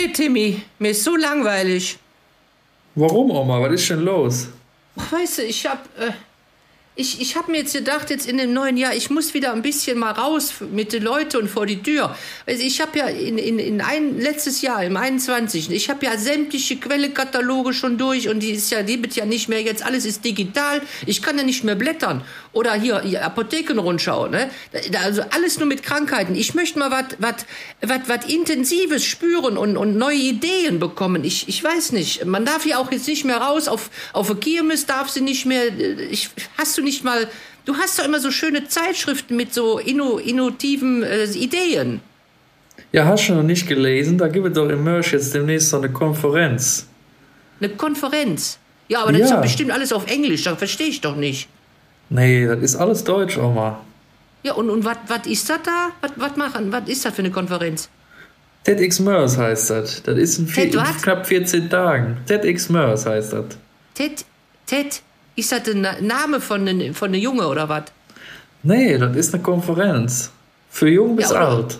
nee, Timmy, mir ist so langweilig. Warum, Oma? Was ist denn los? Weißt du, ich hab. Äh, ich, ich habe mir jetzt gedacht, jetzt in dem neuen Jahr, ich muss wieder ein bisschen mal raus mit den Leuten und vor die Tür. Also ich habe ja in, in, in ein, letztes Jahr, im 21. Ich habe ja sämtliche Quellekataloge schon durch und die ist ja, die wird ja nicht mehr, jetzt alles ist digital. Ich kann ja nicht mehr blättern. Oder hier, hier Apothekenrundschau, ne? Also alles nur mit Krankheiten. Ich möchte mal was was was was Intensives spüren und, und neue Ideen bekommen. Ich, ich weiß nicht. Man darf ja auch jetzt nicht mehr raus. Auf, auf der Kirmes darf sie nicht mehr. Ich, hast du nicht mal. Du hast doch immer so schöne Zeitschriften mit so inno, innovativen äh, Ideen. Ja, hast du noch nicht gelesen? Da gibt es doch im Mörsch jetzt demnächst so eine Konferenz. Eine Konferenz? Ja, aber das ja. ist doch bestimmt alles auf Englisch. Da verstehe ich doch nicht. Nee, das ist alles Deutsch, Oma. Ja, und, und was ist das da? Was machen? Was ist das für eine Konferenz? TEDx MERS heißt das. Das ist in, vier, in knapp 14 Tagen. TEDx MERS heißt das. TED, TED, ist das der Name von einem von Junge oder was? Nee, das ist eine Konferenz. Für jung bis ja, alt.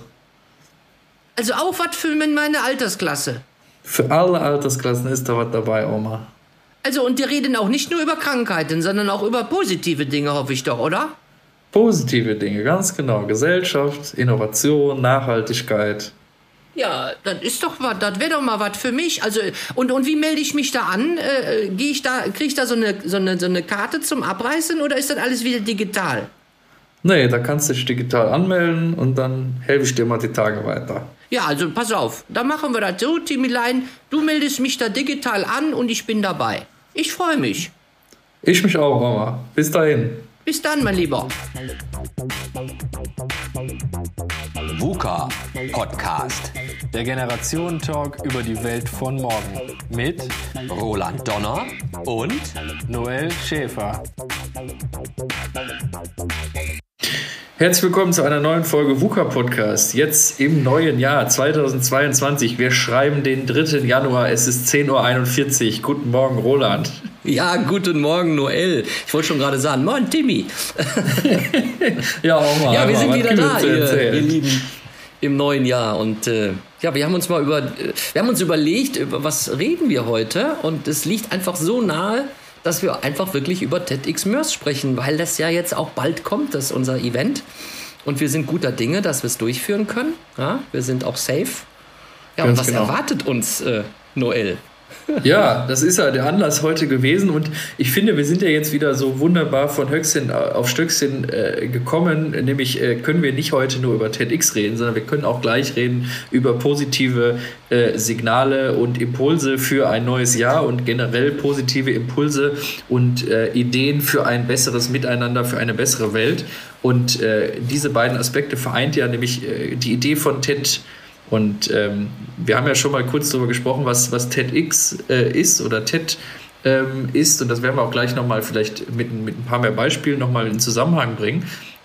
Also auch was für meine Altersklasse. Für alle Altersklassen ist da was dabei, Oma. Also, und die reden auch nicht nur über Krankheiten, sondern auch über positive Dinge, hoffe ich doch, oder? Positive Dinge, ganz genau. Gesellschaft, Innovation, Nachhaltigkeit. Ja, das ist doch was, das wäre doch mal was für mich. Also, und, und wie melde ich mich da an? Äh, Gehe ich da, kriege ich da so eine, so, eine, so eine Karte zum Abreißen oder ist das alles wieder digital? Nee, da kannst du dich digital anmelden und dann helfe ich dir mal die Tage weiter. Ja, also pass auf, dann machen wir das so, Timilein. Du meldest mich da digital an und ich bin dabei. Ich freue mich. Ich mich auch, Mama. Bis dahin. Bis dann, mein Lieber. VUCA Podcast. Der Generationentalk über die Welt von morgen. Mit Roland Donner und Noel Schäfer. Herzlich willkommen zu einer neuen Folge VUCA Podcast. Jetzt im neuen Jahr 2022. Wir schreiben den 3. Januar. Es ist 10.41 Uhr. Guten Morgen, Roland. Ja, guten Morgen, Noel. Ich wollte schon gerade sagen, moin, Timmy. ja, auch mal. Ja, wir sind wieder da, ihr, ihr Lieben, im neuen Jahr. Und äh, ja, wir haben uns mal über, wir haben uns überlegt, über was reden wir heute. Und es liegt einfach so nahe, dass wir einfach wirklich über TEDx MERS sprechen, weil das ja jetzt auch bald kommt, das ist unser Event. Und wir sind guter Dinge, dass wir es durchführen können. Ja, wir sind auch safe. Ja, Ganz und was genau. erwartet uns, äh, Noel? Ja, das ist ja der Anlass heute gewesen und ich finde, wir sind ja jetzt wieder so wunderbar von Höchstchen auf Stöckchen äh, gekommen, nämlich äh, können wir nicht heute nur über TEDx reden, sondern wir können auch gleich reden über positive äh, Signale und Impulse für ein neues Jahr und generell positive Impulse und äh, Ideen für ein besseres Miteinander, für eine bessere Welt. Und äh, diese beiden Aspekte vereint ja nämlich äh, die Idee von TED und ähm, wir haben ja schon mal kurz darüber gesprochen, was, was TEDx äh, ist oder TED ähm, ist. Und das werden wir auch gleich nochmal vielleicht mit, mit ein paar mehr Beispielen nochmal in Zusammenhang bringen.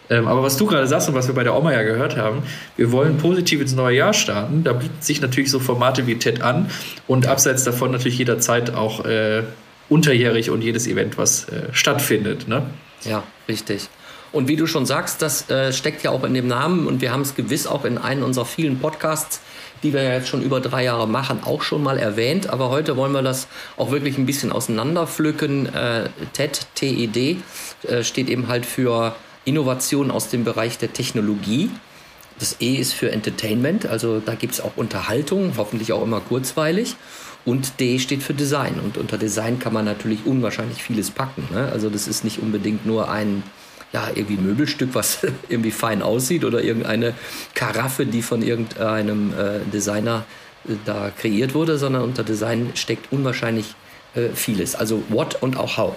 Ähm, aber was du gerade sagst und was wir bei der Oma ja gehört haben, wir wollen positiv ins neue Jahr starten. Da bieten sich natürlich so Formate wie TED an und abseits davon natürlich jederzeit auch äh, unterjährig und jedes Event, was äh, stattfindet. Ne? Ja, richtig. Und wie du schon sagst, das äh, steckt ja auch in dem Namen und wir haben es gewiss auch in einem unserer vielen Podcasts, die wir ja jetzt schon über drei Jahre machen, auch schon mal erwähnt. Aber heute wollen wir das auch wirklich ein bisschen auseinanderpflücken. Äh, TED, TED, äh, steht eben halt für Innovation aus dem Bereich der Technologie. Das E ist für Entertainment, also da gibt es auch Unterhaltung, hoffentlich auch immer kurzweilig. Und D steht für Design. Und unter Design kann man natürlich unwahrscheinlich vieles packen. Ne? Also das ist nicht unbedingt nur ein ja, irgendwie Möbelstück, was irgendwie fein aussieht oder irgendeine Karaffe, die von irgendeinem äh, Designer äh, da kreiert wurde, sondern unter Design steckt unwahrscheinlich äh, vieles. Also what und auch how.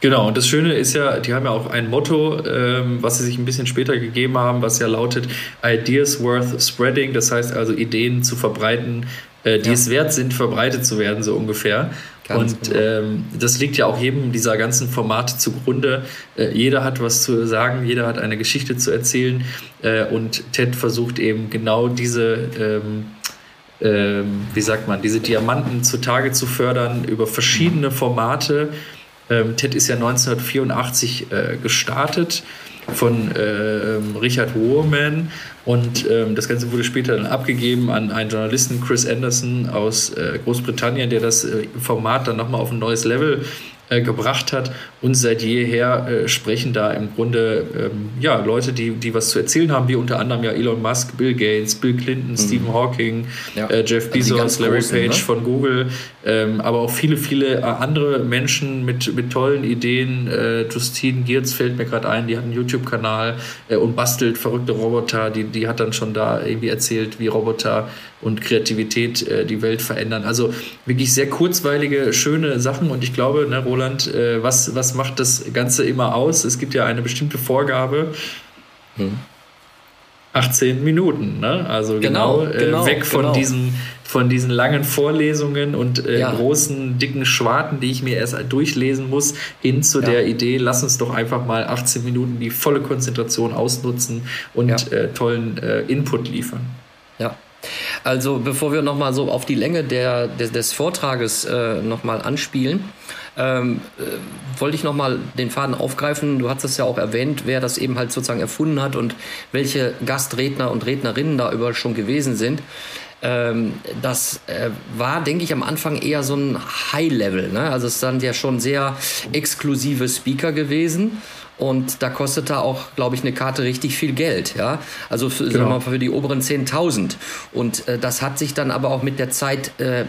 Genau, und das Schöne ist ja, die haben ja auch ein Motto, ähm, was sie sich ein bisschen später gegeben haben, was ja lautet Ideas worth spreading, das heißt also Ideen zu verbreiten, äh, die ja. es wert sind, verbreitet zu werden, so ungefähr. Ganz und genau. ähm, das liegt ja auch jedem dieser ganzen Formate zugrunde. Äh, jeder hat was zu sagen, jeder hat eine Geschichte zu erzählen. Äh, und Ted versucht eben genau diese, ähm, ähm, wie sagt man, diese Diamanten zutage zu fördern über verschiedene Formate. Ähm, Ted ist ja 1984 äh, gestartet von äh, Richard Warman und ähm, das Ganze wurde später dann abgegeben an einen Journalisten, Chris Anderson aus äh, Großbritannien, der das äh, Format dann nochmal auf ein neues Level äh, gebracht hat. Und seit jeher äh, sprechen da im Grunde ähm, ja, Leute, die, die was zu erzählen haben, wie unter anderem ja Elon Musk, Bill Gates, Bill Clinton, mhm. Stephen Hawking, ja. äh, Jeff also Bezos, also Larry großen, Page ne? von Google, ähm, aber auch viele, viele äh, andere Menschen mit, mit tollen Ideen. Äh, Justine Giertz fällt mir gerade ein, die hat einen YouTube-Kanal und bastelt verrückte Roboter. Die, die hat dann schon da irgendwie erzählt, wie Roboter und Kreativität äh, die Welt verändern. Also wirklich sehr kurzweilige, schöne Sachen und ich glaube, ne, Roland, äh, was, was macht das Ganze immer aus? Es gibt ja eine bestimmte Vorgabe. Hm. 18 Minuten, ne? Also genau, genau, äh, genau weg von genau. diesem von diesen langen Vorlesungen und äh, ja. großen, dicken Schwarten, die ich mir erst durchlesen muss, hin zu ja. der Idee, lass uns doch einfach mal 18 Minuten die volle Konzentration ausnutzen und ja. äh, tollen äh, Input liefern. Also bevor wir nochmal so auf die Länge der, des, des Vortrages äh, nochmal anspielen, ähm, äh, wollte ich nochmal den Faden aufgreifen. Du hast es ja auch erwähnt, wer das eben halt sozusagen erfunden hat und welche Gastredner und Rednerinnen da überall schon gewesen sind. Ähm, das äh, war, denke ich, am Anfang eher so ein High-Level. Ne? Also es sind ja schon sehr exklusive Speaker gewesen. Und da kostete auch, glaube ich, eine Karte richtig viel Geld. Ja? Also für, genau. sagen wir mal, für die oberen 10.000. Und äh, das hat sich dann aber auch mit der Zeit äh,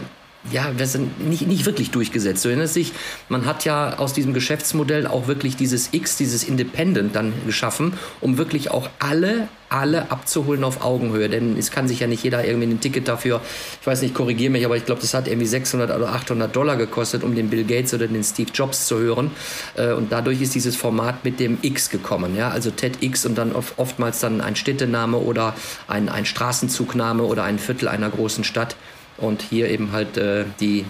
ja, wir sind nicht, nicht wirklich durchgesetzt. Du erinnerst dich, man hat ja aus diesem Geschäftsmodell auch wirklich dieses X, dieses Independent dann geschaffen, um wirklich auch alle, alle abzuholen auf Augenhöhe. Denn es kann sich ja nicht jeder irgendwie ein Ticket dafür, ich weiß nicht, korrigiere mich, aber ich glaube, das hat irgendwie 600 oder 800 Dollar gekostet, um den Bill Gates oder den Steve Jobs zu hören. Äh, und dadurch ist dieses Format mit dem X gekommen, ja, also TEDx und dann oftmals dann ein Städtename oder ein, ein Straßenzugname oder ein Viertel einer großen Stadt und hier eben halt äh, die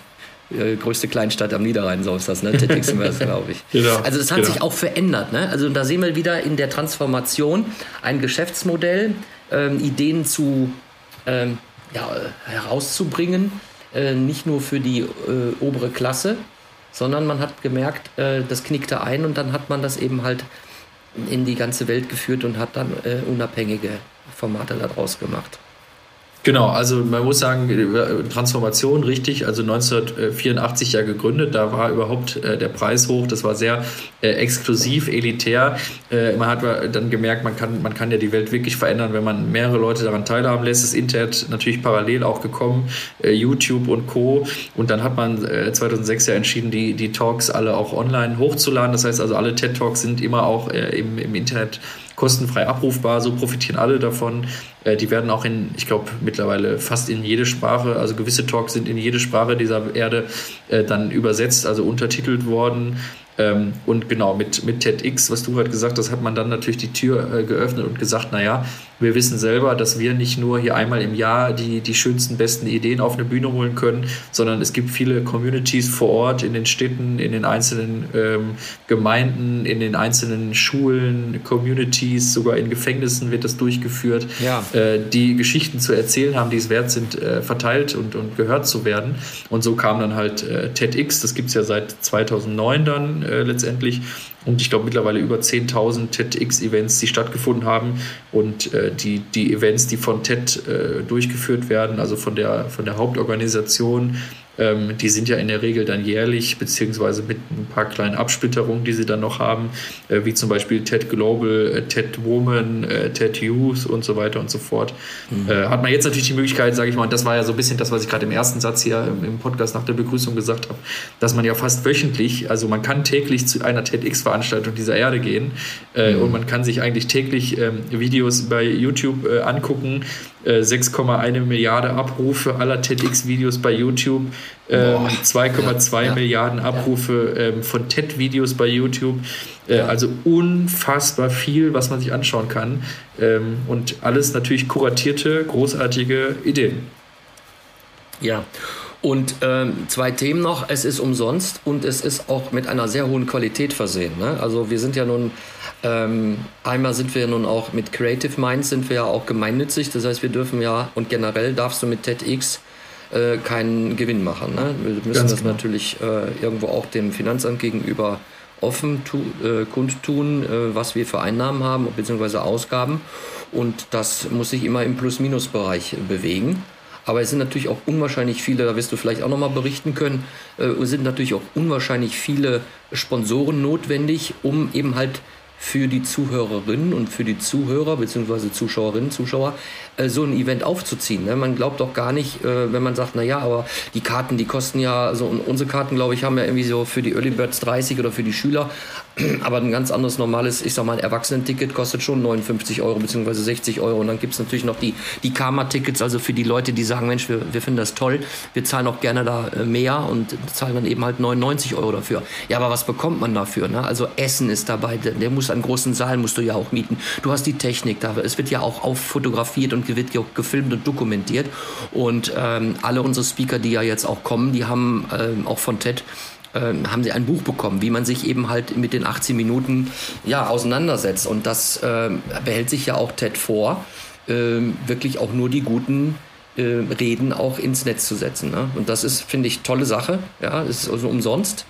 äh, größte Kleinstadt am Niederrhein, so ist das, ne? Titiximers, glaube ich. Genau, also das hat genau. sich auch verändert. Ne? Also da sehen wir wieder in der Transformation ein Geschäftsmodell, ähm, Ideen zu ähm, ja, herauszubringen, äh, nicht nur für die äh, obere Klasse, sondern man hat gemerkt, äh, das knickte ein und dann hat man das eben halt in die ganze Welt geführt und hat dann unabhängige Formate daraus gemacht. Genau, also man muss sagen, Transformation richtig, also 1984 ja gegründet, da war überhaupt äh, der Preis hoch, das war sehr äh, exklusiv, elitär. Äh, man hat dann gemerkt, man kann, man kann ja die Welt wirklich verändern, wenn man mehrere Leute daran teilhaben lässt. Das Internet natürlich parallel auch gekommen, äh, YouTube und Co. Und dann hat man 2006 äh, ja entschieden, die, die Talks alle auch online hochzuladen. Das heißt also, alle TED-Talks sind immer auch äh, im, im Internet kostenfrei abrufbar, so profitieren alle davon. Äh, die werden auch in, ich glaube, mittlerweile fast in jede Sprache, also gewisse Talks sind in jede Sprache dieser Erde äh, dann übersetzt, also untertitelt worden. Ähm, und genau, mit, mit TEDx, was du gerade gesagt hast, hat man dann natürlich die Tür äh, geöffnet und gesagt, naja, wir wissen selber, dass wir nicht nur hier einmal im Jahr die, die schönsten, besten Ideen auf eine Bühne holen können, sondern es gibt viele Communities vor Ort, in den Städten, in den einzelnen ähm, Gemeinden, in den einzelnen Schulen, Communities, sogar in Gefängnissen wird das durchgeführt, ja. äh, die Geschichten zu erzählen haben, die es wert sind, äh, verteilt und, und gehört zu werden. Und so kam dann halt äh, TEDx, das gibt es ja seit 2009 dann äh, letztendlich. Und ich glaube mittlerweile über 10.000 TEDx-Events, die stattgefunden haben und äh, die, die Events, die von TED äh, durchgeführt werden, also von der, von der Hauptorganisation, ähm, die sind ja in der Regel dann jährlich, beziehungsweise mit ein paar kleinen Absplitterungen, die sie dann noch haben, äh, wie zum Beispiel TED Global, äh, TED Woman, äh, TED Youth und so weiter und so fort. Mhm. Äh, hat man jetzt natürlich die Möglichkeit, sage ich mal, und das war ja so ein bisschen das, was ich gerade im ersten Satz hier im, im Podcast nach der Begrüßung gesagt habe, dass man ja fast wöchentlich, also man kann täglich zu einer TEDx-Veranstaltung dieser Erde gehen äh, mhm. und man kann sich eigentlich täglich ähm, Videos bei YouTube äh, angucken, 6,1 Milliarden Abrufe aller TEDx-Videos bei YouTube, ähm, 2,2 ja, Milliarden Abrufe ja. ähm, von TED-Videos bei YouTube. Äh, ja. Also unfassbar viel, was man sich anschauen kann. Ähm, und alles natürlich kuratierte, großartige Ideen. Ja. Und ähm, zwei Themen noch. Es ist umsonst und es ist auch mit einer sehr hohen Qualität versehen. Ne? Also wir sind ja nun ähm, einmal sind wir nun auch mit Creative Minds sind wir ja auch gemeinnützig. Das heißt, wir dürfen ja und generell darfst du mit TEDx äh, keinen Gewinn machen. Ne? Wir müssen Ganz das genau. natürlich äh, irgendwo auch dem Finanzamt gegenüber offen tu, äh, kundtun, äh, was wir für Einnahmen haben bzw. Ausgaben. Und das muss sich immer im Plus-Minus-Bereich bewegen. Aber es sind natürlich auch unwahrscheinlich viele, da wirst du vielleicht auch nochmal berichten können, äh, sind natürlich auch unwahrscheinlich viele Sponsoren notwendig, um eben halt für die Zuhörerinnen und für die Zuhörer bzw. Zuschauerinnen, Zuschauer äh, so ein Event aufzuziehen. Ne? Man glaubt doch gar nicht, äh, wenn man sagt, na ja, aber die Karten, die kosten ja, so also unsere Karten, glaube ich, haben ja irgendwie so für die Early Birds 30 oder für die Schüler, aber ein ganz anderes normales, ich sag mal, Erwachsenenticket kostet schon 59 Euro bzw. 60 Euro. Und dann gibt es natürlich noch die, die Karma-Tickets, also für die Leute, die sagen, Mensch, wir, wir finden das toll, wir zahlen auch gerne da äh, mehr und zahlen dann eben halt 99 Euro dafür. Ja, aber was bekommt man dafür? Ne? Also Essen ist dabei, der, muss einen großen Saal musst du ja auch mieten. Du hast die Technik da, es wird ja auch auffotografiert und wird ja auch gefilmt und dokumentiert. Und ähm, alle unsere Speaker, die ja jetzt auch kommen, die haben ähm, auch von TED haben sie ein Buch bekommen, wie man sich eben halt mit den 18 Minuten ja, auseinandersetzt. Und das äh, behält sich ja auch TED vor, äh, wirklich auch nur die guten äh, Reden auch ins Netz zu setzen. Ne? Und das ist, finde ich, tolle Sache. Ja, ist also umsonst.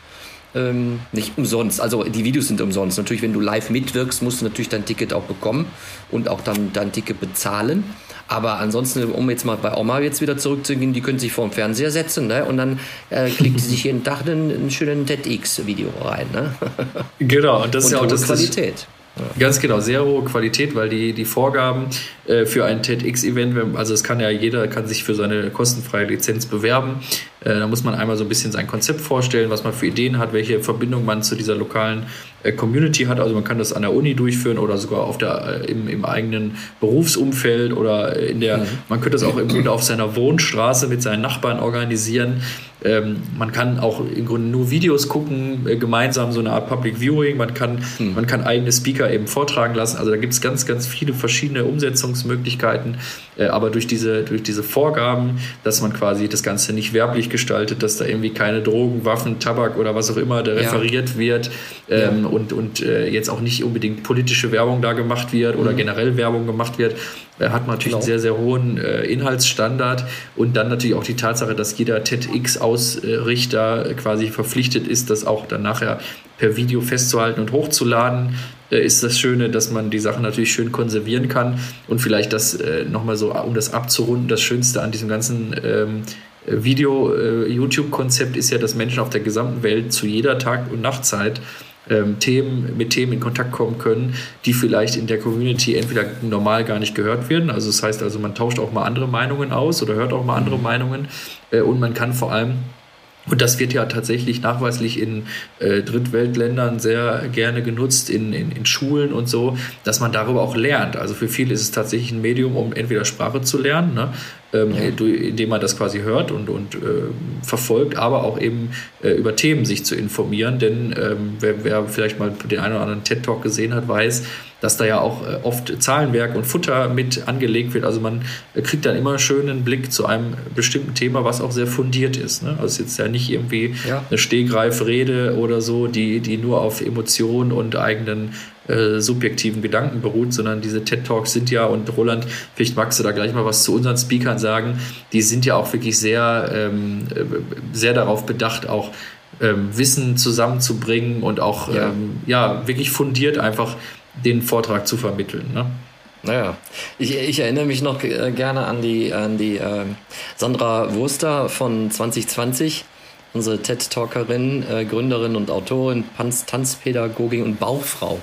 Ähm, nicht umsonst, also die Videos sind umsonst. Natürlich, wenn du live mitwirkst, musst du natürlich dein Ticket auch bekommen und auch dann dein Ticket bezahlen. Aber ansonsten, um jetzt mal bei Oma jetzt wieder zurückzugehen, die können sich vor dem Fernseher setzen ne? und dann äh, klickt sie sich jeden Tag einen, einen schönen TEDx-Video rein. Ne? Genau, und das und ist ja auch das Qualität. Ganz genau, sehr hohe Qualität, weil die, die Vorgaben äh, für ein TEDx-Event, also es kann ja jeder kann sich für seine kostenfreie Lizenz bewerben. Äh, da muss man einmal so ein bisschen sein Konzept vorstellen, was man für Ideen hat, welche Verbindung man zu dieser lokalen äh, Community hat. Also man kann das an der Uni durchführen oder sogar auf der, äh, im, im eigenen Berufsumfeld oder in der, mhm. man könnte das auch im Grunde auf seiner Wohnstraße mit seinen Nachbarn organisieren. Ähm, man kann auch im Grunde nur Videos gucken, äh, gemeinsam so eine Art Public Viewing. Man kann, mhm. man kann eigene Speaker eben vortragen lassen. Also da gibt es ganz, ganz viele verschiedene Umsetzungsmöglichkeiten. Äh, aber durch diese, durch diese Vorgaben, dass man quasi das Ganze nicht werblich gestaltet, dass da irgendwie keine Drogen, Waffen, Tabak oder was auch immer da referiert ja. wird ähm, ja. und, und äh, jetzt auch nicht unbedingt politische Werbung da gemacht wird oder mhm. generell Werbung gemacht wird, äh, hat man natürlich genau. einen sehr, sehr hohen äh, Inhaltsstandard und dann natürlich auch die Tatsache, dass jeder TEDx-Ausrichter quasi verpflichtet ist, das auch dann nachher per Video festzuhalten und hochzuladen. Äh, ist das Schöne, dass man die Sachen natürlich schön konservieren kann und vielleicht das äh, nochmal so, um das abzurunden, das Schönste an diesem ganzen ähm, Video-YouTube-Konzept äh, ist ja, dass Menschen auf der gesamten Welt zu jeder Tag- und Nachtzeit ähm, Themen, mit Themen in Kontakt kommen können, die vielleicht in der Community entweder normal gar nicht gehört werden. Also das heißt also, man tauscht auch mal andere Meinungen aus oder hört auch mal andere mhm. Meinungen äh, und man kann vor allem und das wird ja tatsächlich nachweislich in äh, Drittweltländern sehr gerne genutzt, in, in, in, Schulen und so, dass man darüber auch lernt. Also für viele ist es tatsächlich ein Medium, um entweder Sprache zu lernen, ne, ähm, indem man das quasi hört und, und äh, verfolgt, aber auch eben äh, über Themen sich zu informieren. Denn ähm, wer, wer, vielleicht mal den einen oder anderen TED-Talk gesehen hat, weiß, dass da ja auch äh, oft Zahlenwerk und Futter mit angelegt wird. Also man äh, kriegt dann immer einen schönen Blick zu einem bestimmten Thema, was auch sehr fundiert ist. Ne? Also es ist jetzt ja nicht irgendwie ja. eine Stehgreifrede oder so, die, die nur auf Emotionen und eigenen äh, subjektiven Gedanken beruht, sondern diese TED Talks sind ja, und Roland, vielleicht magst du da gleich mal was zu unseren Speakern sagen, die sind ja auch wirklich sehr, ähm, äh, sehr darauf bedacht, auch ähm, Wissen zusammenzubringen und auch ja. Ähm, ja. wirklich fundiert einfach den Vortrag zu vermitteln. Ne? Naja, ich, ich erinnere mich noch äh, gerne an die, an die äh, Sandra Wurster von 2020 unsere TED-Talkerin, äh, Gründerin und Autorin, Tanz, Tanzpädagogin und Bauchfrau.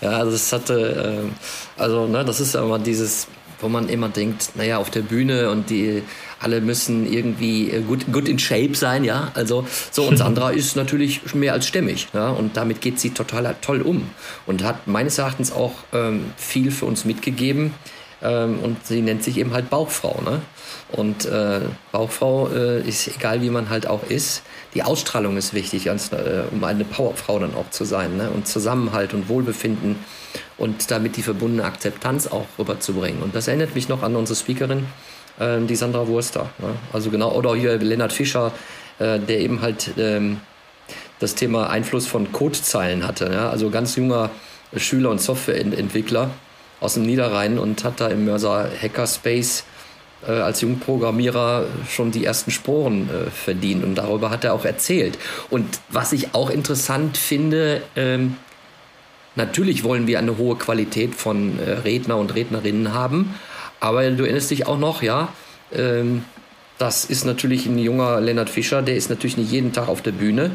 Ja, also das hatte, äh, also ne, das ist aber dieses, wo man immer denkt, naja, auf der Bühne und die alle müssen irgendwie äh, gut, gut in Shape sein, ja. Also so und Sandra ist natürlich mehr als stämmig, ja. Und damit geht sie total toll um und hat meines Erachtens auch ähm, viel für uns mitgegeben. Ähm, und sie nennt sich eben halt Bauchfrau, ne? Und äh, Bauchfrau äh, ist egal, wie man halt auch ist. Die Ausstrahlung ist wichtig, als, äh, um eine Powerfrau dann auch zu sein. Ne? Und Zusammenhalt und Wohlbefinden und damit die verbundene Akzeptanz auch rüberzubringen. Und das erinnert mich noch an unsere Speakerin, äh, die Sandra Wurster. Ne? Also genau, oder hier Lennart Fischer, äh, der eben halt ähm, das Thema Einfluss von Codezeilen hatte. Ja? Also ganz junger Schüler und Softwareentwickler aus dem Niederrhein und hat da im Mörser Hackerspace äh, als Jungprogrammierer schon die ersten Sporen äh, verdient und darüber hat er auch erzählt. Und was ich auch interessant finde, ähm, natürlich wollen wir eine hohe Qualität von äh, Redner und Rednerinnen haben, aber du erinnerst dich auch noch, ja, ähm, das ist natürlich ein junger Lennart Fischer, der ist natürlich nicht jeden Tag auf der Bühne.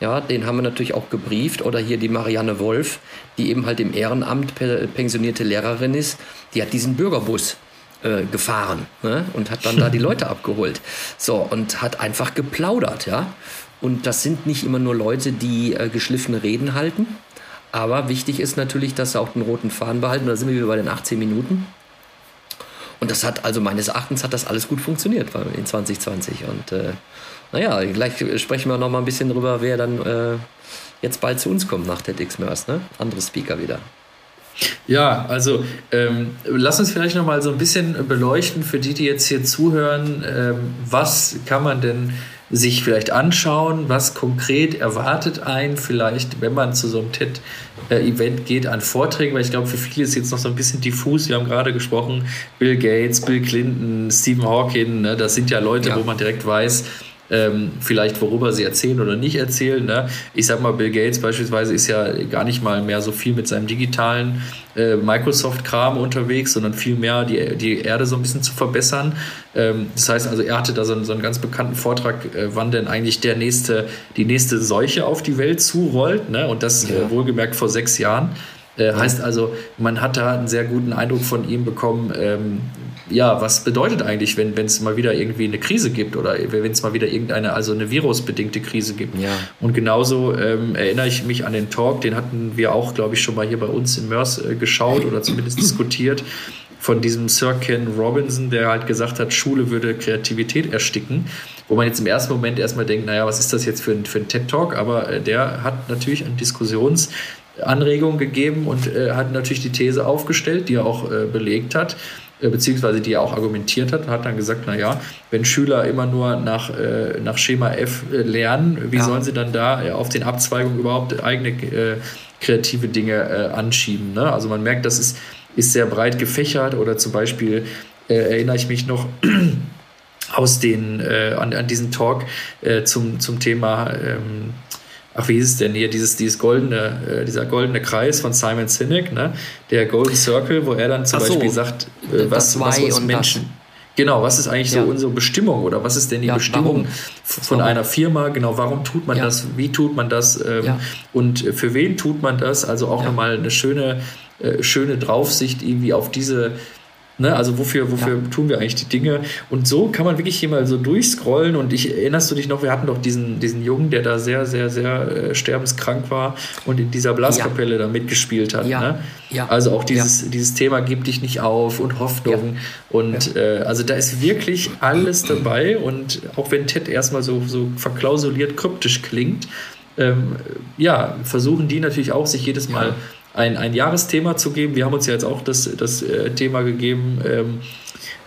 Ja, den haben wir natürlich auch gebrieft. Oder hier die Marianne Wolf, die eben halt im Ehrenamt pensionierte Lehrerin ist. Die hat diesen Bürgerbus äh, gefahren ne? und hat dann da die Leute abgeholt. So, und hat einfach geplaudert, ja. Und das sind nicht immer nur Leute, die äh, geschliffene Reden halten. Aber wichtig ist natürlich, dass sie auch den roten Faden behalten. Da sind wir wieder bei den 18 Minuten. Und das hat, also meines Erachtens hat das alles gut funktioniert in 2020. Und äh, naja, gleich sprechen wir noch mal ein bisschen drüber, wer dann äh, jetzt bald zu uns kommt nach TEDx ne? Andere Speaker wieder. Ja, also ähm, lass uns vielleicht noch mal so ein bisschen beleuchten für die, die jetzt hier zuhören. Ähm, was kann man denn sich vielleicht anschauen, was konkret erwartet einen vielleicht, wenn man zu so einem TED-Event geht, an Vorträgen, weil ich glaube, für viele ist jetzt noch so ein bisschen diffus. Wir haben gerade gesprochen, Bill Gates, Bill Clinton, Stephen Hawking, ne, das sind ja Leute, ja. wo man direkt weiß, ähm, vielleicht worüber sie erzählen oder nicht erzählen. Ne? Ich sag mal, Bill Gates beispielsweise ist ja gar nicht mal mehr so viel mit seinem digitalen äh, Microsoft-Kram unterwegs, sondern viel mehr die, die Erde so ein bisschen zu verbessern. Ähm, das heißt also, er hatte da so einen, so einen ganz bekannten Vortrag, äh, wann denn eigentlich der nächste, die nächste Seuche auf die Welt zurollt. Ne? Und das ja. äh, wohlgemerkt vor sechs Jahren. Äh, heißt also, man hat da einen sehr guten Eindruck von ihm bekommen, ähm, ja, was bedeutet eigentlich, wenn es mal wieder irgendwie eine Krise gibt oder wenn es mal wieder irgendeine, also eine virusbedingte Krise gibt. Ja. Und genauso ähm, erinnere ich mich an den Talk, den hatten wir auch, glaube ich, schon mal hier bei uns in Mörs äh, geschaut oder zumindest diskutiert von diesem Sir Ken Robinson, der halt gesagt hat, Schule würde Kreativität ersticken. Wo man jetzt im ersten Moment erstmal denkt, naja, was ist das jetzt für ein, für ein TED-Talk? Aber äh, der hat natürlich eine Diskussionsanregung gegeben und äh, hat natürlich die These aufgestellt, die er auch äh, belegt hat, beziehungsweise die er auch argumentiert hat hat dann gesagt, naja, wenn Schüler immer nur nach, äh, nach Schema F äh, lernen, wie ja. sollen sie dann da äh, auf den Abzweigungen überhaupt eigene äh, kreative Dinge äh, anschieben? Ne? Also man merkt, das ist, ist sehr breit gefächert oder zum Beispiel erinnere ich mich noch aus den, an, an diesen Talk zum, zum Thema ähm, ach, wie hieß es denn hier, dieses, dieses goldene, äh, dieser goldene Kreis von Simon Sinek, ne? der Golden Circle, wo er dann zum ach Beispiel sagt, äh, was, was uns Menschen. Das. Genau, was ist eigentlich ja. so unsere Bestimmung oder was ist denn die ja, Bestimmung warum? von warum? einer Firma? Genau, warum tut man ja. das? Wie tut man das? Ähm, und für wen tut man das? Also auch nochmal eine schöne, äh, schöne Draufsicht irgendwie auf diese Ne, also wofür, wofür ja. tun wir eigentlich die Dinge? Und so kann man wirklich hier mal so durchscrollen. Und ich erinnerst du dich noch, wir hatten doch diesen, diesen Jungen, der da sehr, sehr, sehr äh, sterbenskrank war und in dieser Blaskapelle ja. da mitgespielt hat. Ja. Ne? Ja. Also auch dieses, dieses Thema gib dich nicht auf und Hoffnung. Und äh, also da ist wirklich alles dabei. Und auch wenn Ted erstmal so, so verklausuliert kryptisch klingt, ähm, ja, versuchen die natürlich auch, sich jedes Mal ein, ein Jahresthema zu geben. Wir haben uns ja jetzt auch das, das äh, Thema gegeben, ähm,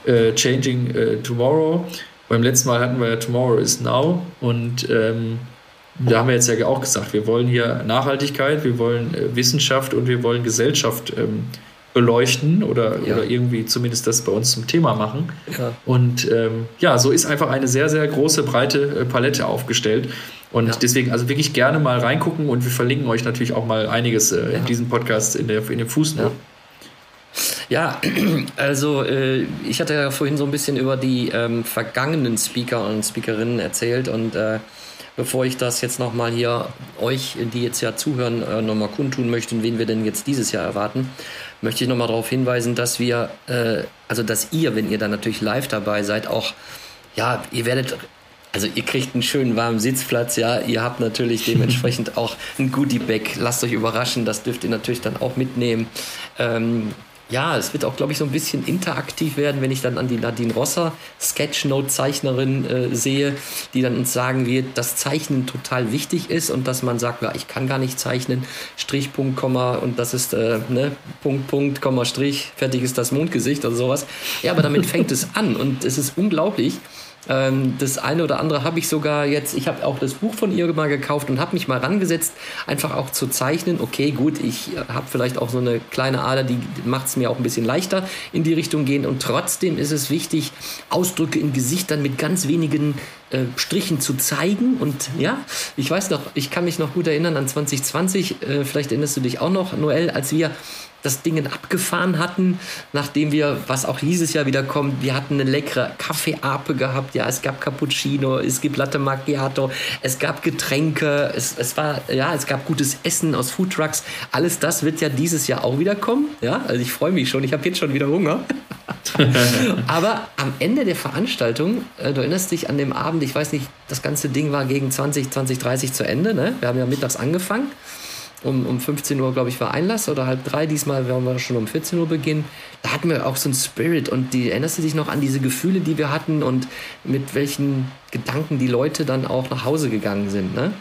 äh, Changing äh, Tomorrow. Beim letzten Mal hatten wir ja Tomorrow is Now und ähm, da haben wir jetzt ja auch gesagt, wir wollen hier Nachhaltigkeit, wir wollen äh, Wissenschaft und wir wollen Gesellschaft ähm, beleuchten oder, ja. oder irgendwie zumindest das bei uns zum Thema machen. Ja. Und ähm, ja, so ist einfach eine sehr, sehr große, breite äh, Palette aufgestellt. Und ja. deswegen also wirklich gerne mal reingucken und wir verlinken euch natürlich auch mal einiges äh, ja. in diesem Podcast in, der, in den Fußnoten. Ja. ja, also äh, ich hatte ja vorhin so ein bisschen über die ähm, vergangenen Speaker und Speakerinnen erzählt und äh, bevor ich das jetzt nochmal hier euch, die jetzt ja zuhören, äh, nochmal kundtun möchten, wen wir denn jetzt dieses Jahr erwarten, möchte ich nochmal darauf hinweisen, dass wir, äh, also dass ihr, wenn ihr dann natürlich live dabei seid, auch ja, ihr werdet also ihr kriegt einen schönen warmen Sitzplatz, ja. Ihr habt natürlich dementsprechend auch ein Goodie-Bag. Lasst euch überraschen, das dürft ihr natürlich dann auch mitnehmen. Ähm, ja, es wird auch, glaube ich, so ein bisschen interaktiv werden, wenn ich dann an die Nadine Rosser, Sketchnote-Zeichnerin, äh, sehe, die dann uns sagen wird, dass Zeichnen total wichtig ist und dass man sagt, ja, ich kann gar nicht zeichnen, Strich, Punkt, Komma und das ist äh, ne, Punkt, Punkt, Komma, Strich, fertig ist das Mondgesicht oder sowas. Ja, aber damit fängt es an und es ist unglaublich, das eine oder andere habe ich sogar jetzt, ich habe auch das Buch von ihr mal gekauft und habe mich mal rangesetzt, einfach auch zu zeichnen. Okay, gut, ich habe vielleicht auch so eine kleine Ader, die macht es mir auch ein bisschen leichter in die Richtung gehen. Und trotzdem ist es wichtig, Ausdrücke in Gesichtern mit ganz wenigen äh, Strichen zu zeigen. Und ja, ich weiß noch, ich kann mich noch gut erinnern an 2020, äh, vielleicht erinnerst du dich auch noch, Noel, als wir das Ding abgefahren hatten, nachdem wir, was auch dieses Jahr wieder kommt, wir hatten eine leckere Kaffeeape gehabt, ja, es gab Cappuccino, es gibt Latte Macchiato, es gab Getränke, es, es war, ja, es gab gutes Essen aus Foodtrucks, alles das wird ja dieses Jahr auch wieder kommen, ja, also ich freue mich schon, ich habe jetzt schon wieder Hunger. Aber am Ende der Veranstaltung, äh, du erinnerst dich an dem Abend, ich weiß nicht, das ganze Ding war gegen 20, 20, 30 zu Ende, ne? Wir haben ja mittags angefangen um, um 15 Uhr, glaube ich, war Einlass oder halb drei. Diesmal werden wir schon um 14 Uhr beginnen. Da hatten wir auch so einen Spirit und die, erinnerst du dich noch an diese Gefühle, die wir hatten und mit welchen Gedanken die Leute dann auch nach Hause gegangen sind, ne?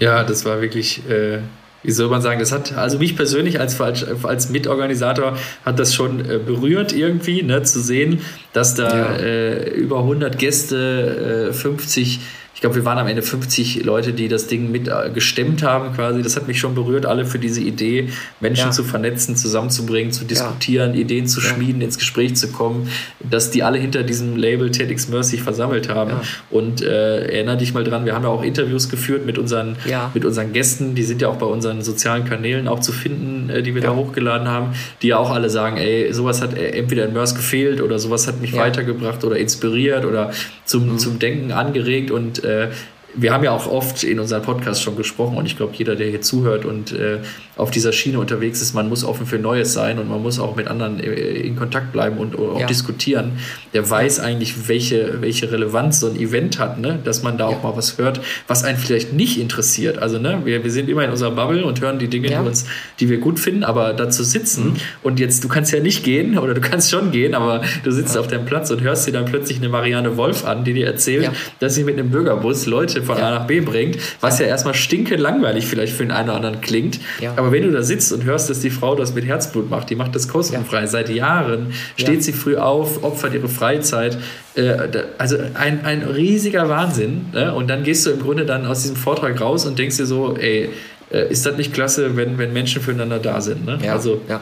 Ja, das war wirklich, äh, wie soll man sagen, das hat, also mich persönlich als, als Mitorganisator hat das schon äh, berührt irgendwie, ne, zu sehen, dass da ja. äh, über 100 Gäste, 50 glaube, wir waren am Ende 50 Leute, die das Ding mit äh, gestemmt haben quasi. Das hat mich schon berührt, alle für diese Idee, Menschen ja. zu vernetzen, zusammenzubringen, zu diskutieren, ja. Ideen zu schmieden, ins Gespräch zu kommen, dass die alle hinter diesem Label TEDx Mercy versammelt haben. Und äh, erinnere dich mal dran, wir haben ja auch Interviews geführt mit unseren, mit unseren Gästen, die sind ja auch bei unseren sozialen Kanälen auch zu finden, äh, die wir da hochgeladen haben, die ja auch alle sagen, ey, sowas hat äh, entweder in Mörs gefehlt oder sowas hat mich weitergebracht oder inspiriert oder zum, mhm. zum Denken angeregt und äh, wir haben ja auch oft in unserem Podcast schon gesprochen und ich glaube, jeder, der hier zuhört und äh, auf dieser Schiene unterwegs ist, man muss offen für Neues sein und man muss auch mit anderen äh, in Kontakt bleiben und auch ja. diskutieren. Der weiß eigentlich, welche, welche Relevanz so ein Event hat, ne? dass man da ja. auch mal was hört, was einen vielleicht nicht interessiert. Also ne, wir, wir sind immer in unserer Bubble und hören die Dinge, ja. die, uns, die wir gut finden, aber da zu sitzen mhm. und jetzt, du kannst ja nicht gehen oder du kannst schon gehen, aber du sitzt auf deinem Platz und hörst dir dann plötzlich eine Marianne Wolf an, die dir erzählt, dass sie mit einem Bürgerbus Leute von A nach B bringt, was ja, erstmal stinke langweilig vielleicht für den einen oder anderen klingt. Aber wenn du da sitzt und hörst, dass die Frau das mit Herzblut macht, die macht das kostenfrei. Ja. Seit Jahren steht ja. sie früh auf, opfert ihre Freizeit. Äh, also ein, ein riesiger Wahnsinn. Ne? Und dann gehst du im Grunde dann aus diesem Vortrag raus und denkst dir so, ey, äh, ist das nicht klasse, wenn, wenn Menschen füreinander da sind? Ne? Ja. Also, ja.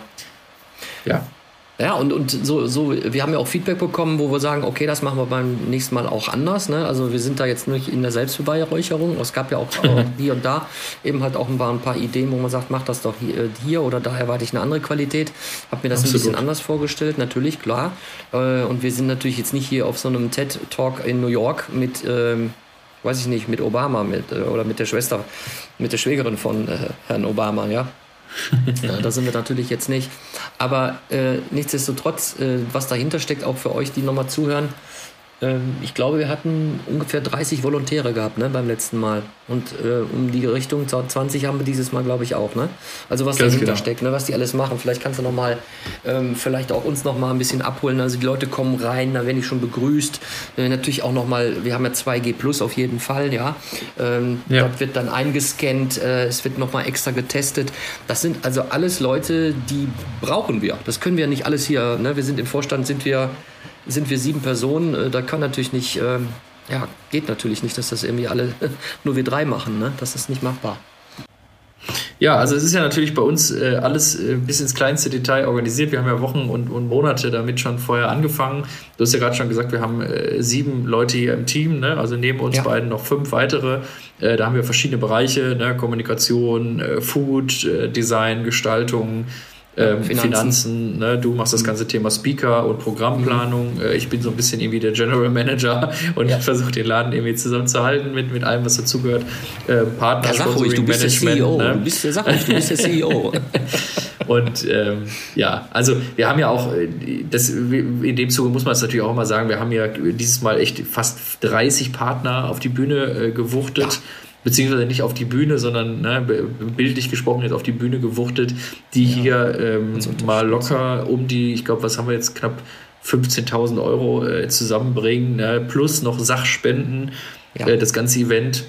ja. Ja, und, und so, so, wir haben ja auch Feedback bekommen, wo wir sagen, okay, das machen wir beim nächsten Mal auch anders. Ne? Also wir sind da jetzt nicht in der Selbstbeweihräucherung. Es gab ja auch hier und da eben halt auch ein paar, ein paar Ideen, wo man sagt, mach das doch hier, hier oder da erwarte ich eine andere Qualität. Hab mir das Absolut. ein bisschen anders vorgestellt, natürlich, klar. Äh, und wir sind natürlich jetzt nicht hier auf so einem TED-Talk in New York mit, ähm, weiß ich nicht, mit Obama mit, äh, oder mit der Schwester, mit der Schwägerin von äh, Herrn Obama, ja. ja, da sind wir natürlich jetzt nicht. Aber äh, nichtsdestotrotz, äh, was dahinter steckt, auch für euch, die nochmal zuhören, ähm, ich glaube, wir hatten ungefähr 30 Volontäre gehabt ne, beim letzten Mal. Und äh, um die Richtung 20 haben wir dieses Mal, glaube ich, auch. Ne? Also was Ganz dahinter genau. steckt, ne, was die alles machen. Vielleicht kannst du noch mal, ähm, vielleicht auch uns noch mal ein bisschen abholen. Also die Leute kommen rein, da werden die schon begrüßt. Äh, natürlich auch noch mal, wir haben ja 2G Plus auf jeden Fall, ja. Ähm, ja. Dort wird dann eingescannt, äh, es wird noch mal extra getestet. Das sind also alles Leute, die brauchen wir. Das können wir nicht alles hier, ne? wir sind im Vorstand, sind wir sind wir sieben Personen. Äh, da kann natürlich nicht, ähm, ja, geht natürlich nicht, dass das irgendwie alle nur wir drei machen. Ne? Das ist nicht machbar. Ja, also es ist ja natürlich bei uns äh, alles äh, bis ins kleinste Detail organisiert. Wir haben ja Wochen und, und Monate damit schon vorher angefangen. Du hast ja gerade schon gesagt, wir haben äh, sieben Leute hier im Team, ne? also neben uns ja. beiden noch fünf weitere. Äh, da haben wir verschiedene Bereiche, ne? Kommunikation, äh, Food, Design, Gestaltung, ähm, Finanzen, Finanzen ne? du machst das mhm. ganze Thema Speaker und Programmplanung. Mhm. ich bin so ein bisschen irgendwie der General Manager und ja. versuche den Laden irgendwie zusammenzuhalten mit, mit allem, was dazugehört. Äh, Partner, ja, sag ruhig, du bist Management. Der CEO. Ne? Du bist, sag ruhig, du bist der CEO. und ähm, ja, also wir haben ja auch, äh, das, in dem Zuge muss man es natürlich auch mal sagen, wir haben ja dieses Mal echt fast 30 Partner auf die Bühne äh, gewuchtet. Ja beziehungsweise nicht auf die Bühne, sondern ne, bildlich gesprochen jetzt auf die Bühne gewuchtet, die ja, hier ähm, mal locker um die, ich glaube, was haben wir jetzt knapp 15.000 Euro äh, zusammenbringen, ne, plus noch Sachspenden, ja. äh, das ganze Event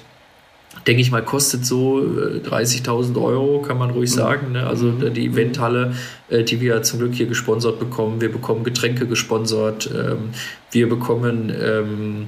denke ich mal, kostet so 30.000 Euro, kann man ruhig mhm. sagen. Ne? Also mhm. die Eventhalle, die wir zum Glück hier gesponsert bekommen. Wir bekommen Getränke gesponsert. Ähm, wir bekommen ähm,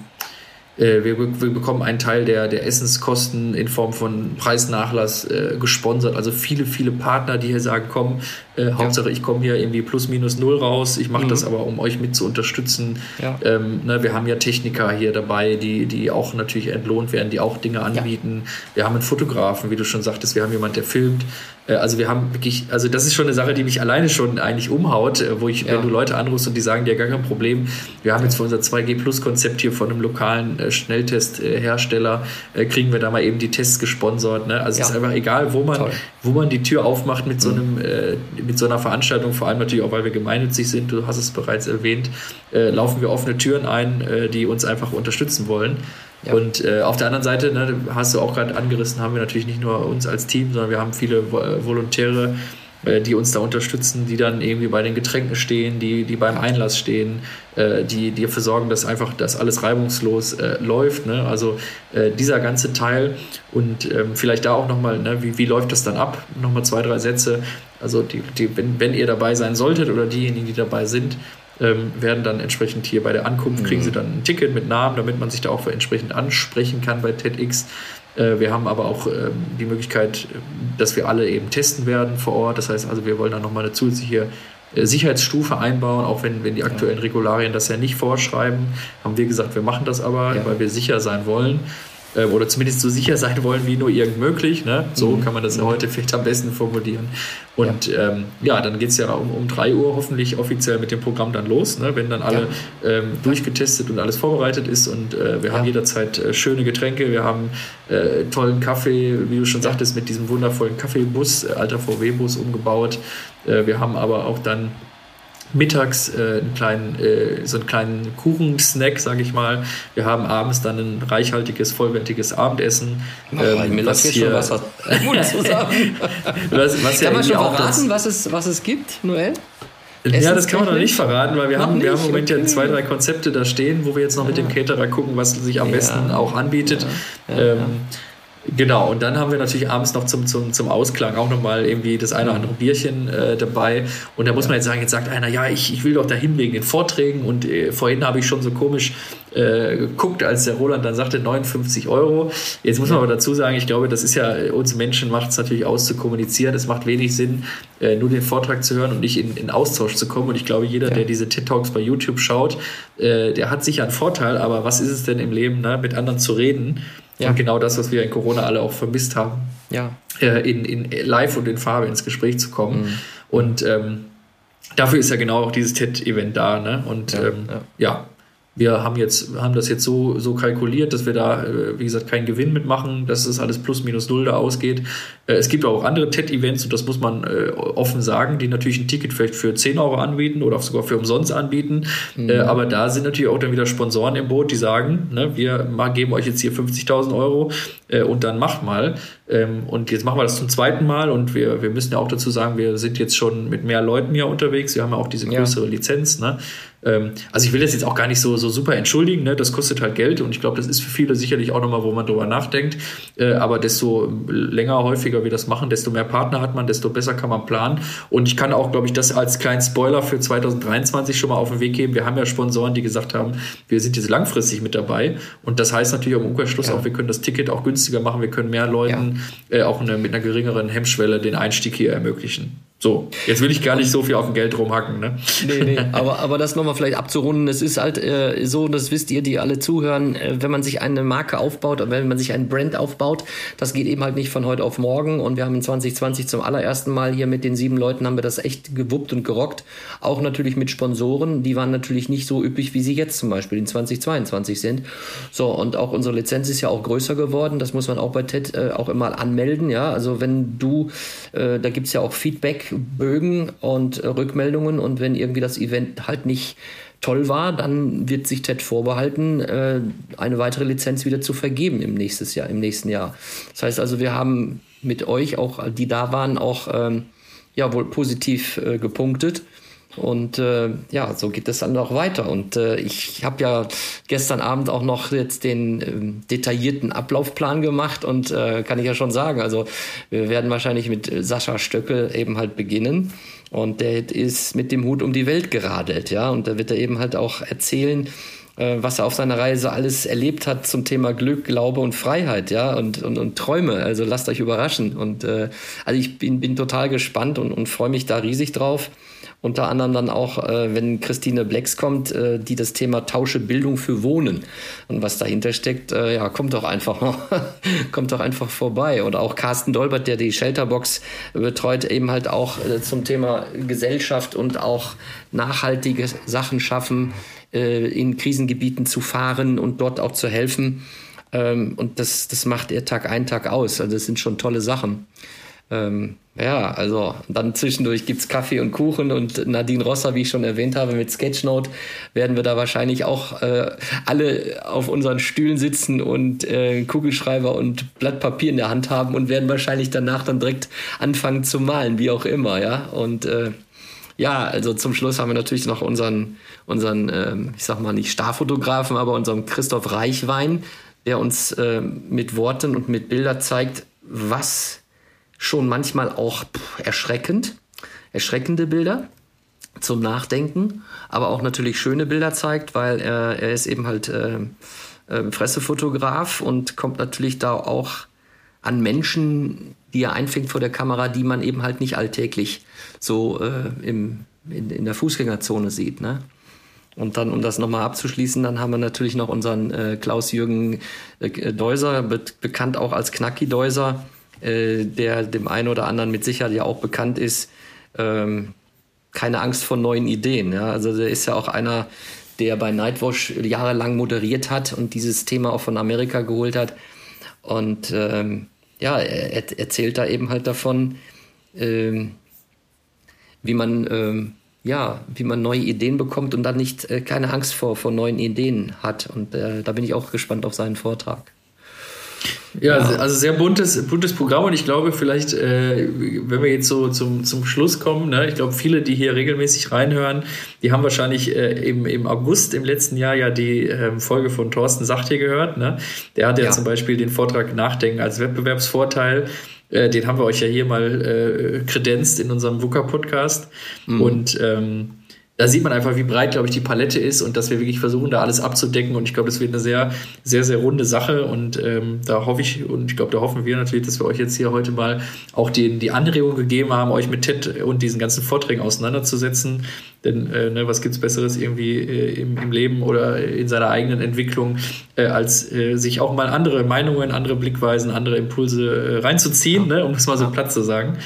äh, wir, wir, bekommen einen Teil der, der Essenskosten in Form von Preisnachlass äh, gesponsert. Also viele, viele Partner, die hier sagen, komm, äh, Hauptsache ich komme hier irgendwie plus minus null raus. Ich mache mhm. das aber, um euch mit zu unterstützen. Ja. Ähm, ne, wir haben ja Techniker hier dabei, die, die auch natürlich entlohnt werden, die auch Dinge anbieten. Ja. Wir haben einen Fotografen, wie du schon sagtest, wir haben jemanden, der filmt. Äh, also wir haben wirklich, also das ist schon eine Sache, die mich alleine schon eigentlich umhaut, äh, wo ich, ja. wenn du Leute anrufst und die sagen dir gar kein Problem, wir haben jetzt für unser 2G Plus Konzept hier von einem lokalen äh, Schnelltesthersteller, kriegen wir da mal eben die Tests gesponsert. Ne? Also ja. es ist einfach egal, wo man, wo man die Tür aufmacht mit so mhm. einem, mit so einer Veranstaltung, vor allem natürlich auch, weil wir gemeinnützig sind, du hast es bereits erwähnt, laufen wir offene Türen ein, die uns einfach unterstützen wollen. Ja. Und äh, auf der anderen Seite, ne, hast du auch gerade angerissen, haben wir natürlich nicht nur uns als Team, sondern wir haben viele äh, Volontäre, äh, die uns da unterstützen, die dann irgendwie bei den Getränken stehen, die, die beim Einlass stehen, äh, die, die dafür sorgen, dass einfach das alles reibungslos äh, läuft. Ne? Also äh, dieser ganze Teil und ähm, vielleicht da auch nochmal, ne, wie, wie läuft das dann ab? Nochmal zwei, drei Sätze. Also die, die, wenn, wenn ihr dabei sein solltet oder diejenigen, die dabei sind, ähm, werden dann entsprechend hier bei der Ankunft, kriegen sie mhm. dann ein Ticket mit Namen, damit man sich da auch entsprechend ansprechen kann bei TEDx. Äh, wir haben aber auch ähm, die Möglichkeit, dass wir alle eben testen werden vor Ort. Das heißt also, wir wollen dann nochmal eine zusätzliche äh, Sicherheitsstufe einbauen, auch wenn, wenn die aktuellen Regularien das ja nicht vorschreiben, haben wir gesagt, wir machen das aber, ja. weil wir sicher sein wollen ähm, oder zumindest so sicher sein wollen wie nur irgend möglich. Ne? So mhm. kann man das ja heute vielleicht am besten formulieren. Und ja, ähm, ja dann geht es ja um, um 3 Uhr hoffentlich offiziell mit dem Programm dann los, ne? wenn dann alle ja. ähm, durchgetestet und alles vorbereitet ist. Und äh, wir haben jederzeit äh, schöne Getränke, wir haben äh, tollen Kaffee, wie du schon sagtest, mit diesem wundervollen Kaffeebus, äh, alter VW-Bus umgebaut. Äh, wir haben aber auch dann mittags äh, einen kleinen, äh, so einen kleinen Kuchensnack, sage ich mal. Wir haben abends dann ein reichhaltiges, vollwertiges Abendessen. Ach, ähm, was hier, schon was was, was Kann man schon verraten, was es, was es gibt, Noel? Ja, das kann man noch nicht verraten, weil wir, haben, wir haben im Moment ja zwei, drei Konzepte da stehen, wo wir jetzt noch ja. mit dem Caterer gucken, was sich am ja. besten auch anbietet. Ja. Ähm, Genau, und dann haben wir natürlich abends noch zum, zum, zum Ausklang auch nochmal irgendwie das eine oder andere Bierchen äh, dabei. Und da muss man jetzt sagen, jetzt sagt einer, ja, ich, ich will doch dahin wegen den Vorträgen. Und äh, vorhin habe ich schon so komisch äh, geguckt, als der Roland dann sagte 59 Euro. Jetzt muss man aber dazu sagen, ich glaube, das ist ja, uns Menschen macht es natürlich aus zu kommunizieren. Es macht wenig Sinn, äh, nur den Vortrag zu hören und nicht in, in Austausch zu kommen. Und ich glaube, jeder, ja. der diese TED-Talks bei YouTube schaut, äh, der hat sicher einen Vorteil. Aber was ist es denn im Leben, ne, mit anderen zu reden? Ja. Und genau das, was wir in Corona alle auch vermisst haben. Ja. Äh, in, in live und in Farbe ins Gespräch zu kommen. Mhm. Und ähm, dafür ist ja genau auch dieses TED-Event da. Ne? Und ja, ähm, ja. Wir haben jetzt haben das jetzt so so kalkuliert, dass wir da äh, wie gesagt keinen Gewinn mitmachen, dass das alles plus minus null da ausgeht. Äh, es gibt auch andere TED-Events und das muss man äh, offen sagen, die natürlich ein Ticket vielleicht für 10 Euro anbieten oder sogar für umsonst anbieten. Mhm. aber da sind natürlich auch dann wieder Sponsoren im Boot, die sagen, ne, wir geben euch jetzt hier 50.000 Euro und dann macht mal. Ähm, und jetzt machen wir das zum zweiten Mal und wir, wir müssen ja auch dazu sagen, wir sind jetzt schon mit mehr Leuten hier unterwegs. Wir haben ja auch diese größere ja. Lizenz. Ne? Ähm, also ich will das jetzt auch gar nicht so, so super entschuldigen, ne? das kostet halt Geld und ich glaube, das ist für viele sicherlich auch nochmal, wo man drüber nachdenkt. Äh, aber desto länger, häufiger wir das machen, desto mehr Partner hat man, desto besser kann man planen. Und ich kann auch, glaube ich, das als kleinen Spoiler für 2023 schon mal auf den Weg geben. Wir haben ja Sponsoren, die gesagt haben, wir sind jetzt langfristig mit dabei. Und das heißt natürlich im Umkehrschluss ja. auch, wir können das Ticket auch günstiger machen, wir können mehr Leuten ja. Äh, auch eine, mit einer geringeren Hemmschwelle den Einstieg hier ermöglichen. So, jetzt will ich gar nicht so viel auf dem Geld rumhacken, ne? Nee, nee, aber, aber das nochmal vielleicht abzurunden, es ist halt äh, so, das wisst ihr, die alle zuhören, äh, wenn man sich eine Marke aufbaut, wenn man sich ein Brand aufbaut, das geht eben halt nicht von heute auf morgen und wir haben in 2020 zum allerersten Mal hier mit den sieben Leuten haben wir das echt gewuppt und gerockt, auch natürlich mit Sponsoren, die waren natürlich nicht so üppig, wie sie jetzt zum Beispiel in 2022 sind. So, und auch unsere Lizenz ist ja auch größer geworden, das muss man auch bei TED äh, auch immer anmelden, ja, also wenn du, äh, da gibt's ja auch Feedback, Bögen und äh, Rückmeldungen und wenn irgendwie das Event halt nicht toll war, dann wird sich TED vorbehalten, äh, eine weitere Lizenz wieder zu vergeben im, nächstes Jahr, im nächsten Jahr. Das heißt also, wir haben mit euch auch, die da waren, auch ähm, ja wohl positiv äh, gepunktet. Und äh, ja, so geht es dann auch weiter. Und äh, ich habe ja gestern Abend auch noch jetzt den ähm, detaillierten Ablaufplan gemacht und äh, kann ich ja schon sagen, also wir werden wahrscheinlich mit Sascha Stöckel eben halt beginnen. Und der ist mit dem Hut um die Welt geradelt, ja. Und da wird er eben halt auch erzählen, äh, was er auf seiner Reise alles erlebt hat zum Thema Glück, Glaube und Freiheit, ja, und, und, und Träume. Also lasst euch überraschen. Und äh, also ich bin, bin total gespannt und, und freue mich da riesig drauf. Unter anderem dann auch, äh, wenn Christine Blacks kommt, äh, die das Thema Tausche Bildung für Wohnen und was dahinter steckt, äh, ja, kommt doch einfach, kommt doch einfach vorbei. Oder auch Carsten Dolbert, der die Shelterbox betreut, eben halt auch äh, zum Thema Gesellschaft und auch nachhaltige Sachen schaffen äh, in Krisengebieten zu fahren und dort auch zu helfen. Ähm, und das, das macht er Tag ein, Tag aus. Also das sind schon tolle Sachen. Ähm, ja, also dann zwischendurch gibt es Kaffee und Kuchen und Nadine Rosser, wie ich schon erwähnt habe, mit Sketchnote werden wir da wahrscheinlich auch äh, alle auf unseren Stühlen sitzen und äh, Kugelschreiber und Blatt Papier in der Hand haben und werden wahrscheinlich danach dann direkt anfangen zu malen, wie auch immer, ja. Und äh, ja, also zum Schluss haben wir natürlich noch unseren, unseren ähm, ich sag mal nicht Starfotografen, aber unseren Christoph Reichwein, der uns äh, mit Worten und mit Bildern zeigt, was schon manchmal auch erschreckend, erschreckende Bilder zum Nachdenken, aber auch natürlich schöne Bilder zeigt, weil er, er ist eben halt äh, äh, Pressefotograf und kommt natürlich da auch an Menschen, die er einfängt vor der Kamera, die man eben halt nicht alltäglich so äh, im, in, in, der Fußgängerzone sieht. Ne? Und dann, um das nochmal abzuschließen, dann haben wir natürlich noch unseren äh, Klaus-Jürgen äh, Deuser, be bekannt auch als Knacki Deuser, äh, der dem einen oder anderen mit Sicherheit ja auch bekannt ist. Ähm, keine Angst vor neuen Ideen. Ja? Also der ist ja auch einer, der bei Nightwash jahrelang moderiert hat und dieses Thema auch von Amerika geholt hat. Und ähm, ja, er, erzählt da eben halt davon, ähm, wie man ähm, ja, wie man neue Ideen bekommt und dann nicht äh, keine Angst vor, vor neuen Ideen hat. Und äh, da bin ich auch gespannt auf seinen Vortrag. Ja, ja, also sehr buntes, buntes Programm und ich glaube vielleicht, äh, wenn wir jetzt so zum, zum Schluss kommen, ne, ich glaube viele, die hier regelmäßig reinhören, die haben wahrscheinlich äh, im, im August im letzten Jahr ja die äh, Folge von Thorsten Sacht hier gehört. Ne? Der hat ja, ja zum Beispiel den Vortrag Nachdenken als Wettbewerbsvorteil. Äh, den haben wir euch ja hier mal äh, kredenzt in unserem VUCA-Podcast. Mhm. Und ähm, da sieht man einfach, wie breit, glaube ich, die Palette ist und dass wir wirklich versuchen, da alles abzudecken. Und ich glaube, das wird eine sehr, sehr, sehr runde Sache. Und ähm, da hoffe ich und ich glaube, da hoffen wir natürlich, dass wir euch jetzt hier heute mal auch die, die Anregung gegeben haben, euch mit TED und diesen ganzen Vorträgen auseinanderzusetzen. Denn äh, ne, was gibt's Besseres irgendwie äh, im, im Leben oder in seiner eigenen Entwicklung, äh, als äh, sich auch mal andere Meinungen, andere Blickweisen, andere Impulse äh, reinzuziehen, ne, um das mal so platt zu sagen.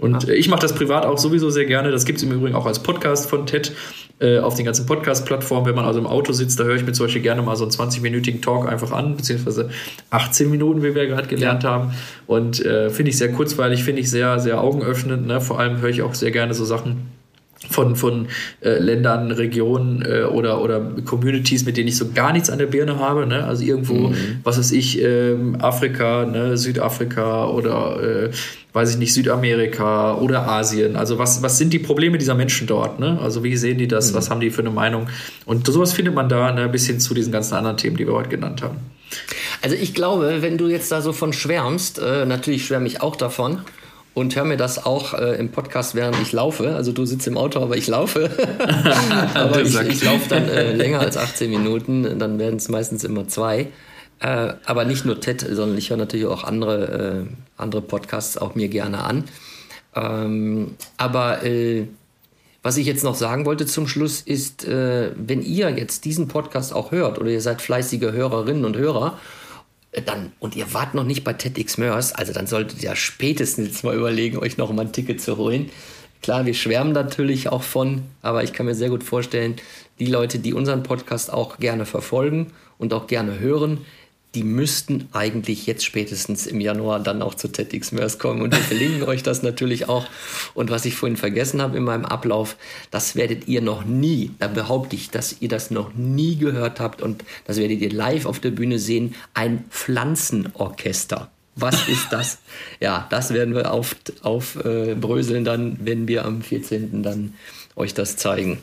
Und ja. ich mache das privat auch sowieso sehr gerne. Das gibt es im Übrigen auch als Podcast von TED äh, auf den ganzen Podcast-Plattformen. Wenn man also im Auto sitzt, da höre ich mir zum Beispiel gerne mal so einen 20-minütigen Talk einfach an, beziehungsweise 18 Minuten, wie wir gerade gelernt ja. haben. Und äh, finde ich sehr kurzweilig, finde ich sehr, sehr augenöffnend. Ne? Vor allem höre ich auch sehr gerne so Sachen von, von äh, Ländern, Regionen äh, oder, oder Communities, mit denen ich so gar nichts an der Birne habe. Ne? Also irgendwo, mhm. was weiß ich, ähm, Afrika, ne? Südafrika oder äh, weiß ich nicht, Südamerika oder Asien. Also was, was sind die Probleme dieser Menschen dort? Ne? Also wie sehen die das? Mhm. Was haben die für eine Meinung? Und sowas findet man da ne? bis hin zu diesen ganzen anderen Themen, die wir heute genannt haben. Also ich glaube, wenn du jetzt da so von schwärmst, äh, natürlich schwärme ich auch davon und höre mir das auch äh, im Podcast, während ich laufe. Also du sitzt im Auto, aber ich laufe. aber ich, ich laufe dann äh, länger als 18 Minuten, dann werden es meistens immer zwei. Äh, aber nicht nur TED, sondern ich höre natürlich auch andere, äh, andere Podcasts auch mir gerne an. Ähm, aber äh, was ich jetzt noch sagen wollte zum Schluss ist, äh, wenn ihr jetzt diesen Podcast auch hört oder ihr seid fleißige Hörerinnen und Hörer dann, und ihr wart noch nicht bei TEDxMers, also dann solltet ihr spätestens mal überlegen, euch noch mal ein Ticket zu holen. Klar, wir schwärmen natürlich auch von, aber ich kann mir sehr gut vorstellen, die Leute, die unseren Podcast auch gerne verfolgen und auch gerne hören, die müssten eigentlich jetzt spätestens im Januar dann auch zu TEDxMers kommen. Und wir verlinken euch das natürlich auch. Und was ich vorhin vergessen habe in meinem Ablauf, das werdet ihr noch nie, da behaupte ich, dass ihr das noch nie gehört habt und das werdet ihr live auf der Bühne sehen, ein Pflanzenorchester. Was ist das? ja, das werden wir aufbröseln auf, äh, dann, wenn wir am 14. dann euch das zeigen.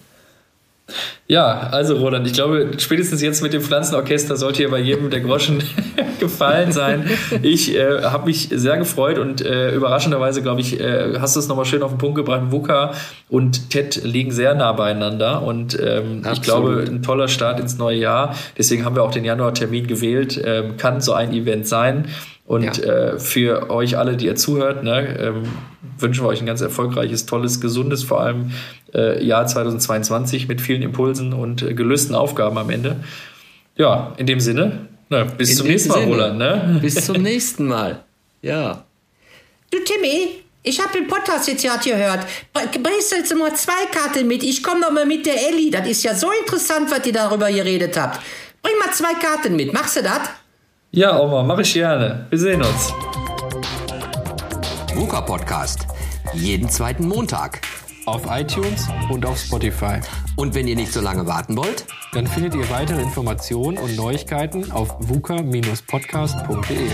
Ja, also Roland, ich glaube, spätestens jetzt mit dem Pflanzenorchester sollte hier bei jedem der Groschen gefallen sein. Ich äh, habe mich sehr gefreut und äh, überraschenderweise, glaube ich, äh, hast du es nochmal schön auf den Punkt gebracht. Wuka und TED liegen sehr nah beieinander und ähm, ich glaube, ein toller Start ins neue Jahr. Deswegen haben wir auch den Januar-Termin gewählt. Ähm, kann so ein Event sein. Und ja. äh, für euch alle, die ihr zuhört, ne, ähm, wünschen wir euch ein ganz erfolgreiches, tolles, gesundes, vor allem äh, Jahr 2022 mit vielen Impulsen und äh, gelösten Aufgaben am Ende. Ja, in dem Sinne, na, bis in zum nächsten Mal, Sinne. Roland. Ne? Bis zum nächsten Mal. Ja. Du Timmy, ich habe den Podcast jetzt gerade gehört. Bringst du jetzt immer zwei Karten mit? Ich komme noch mal mit der Ellie. Das ist ja so interessant, was ihr darüber geredet habt. Bring mal zwei Karten mit. Machst du das? Ja, Oma, mache ich gerne. Wir sehen uns. VUCA Podcast. Jeden zweiten Montag. Auf iTunes und auf Spotify. Und wenn ihr nicht so lange warten wollt, dann findet ihr weitere Informationen und Neuigkeiten auf vuca-podcast.de.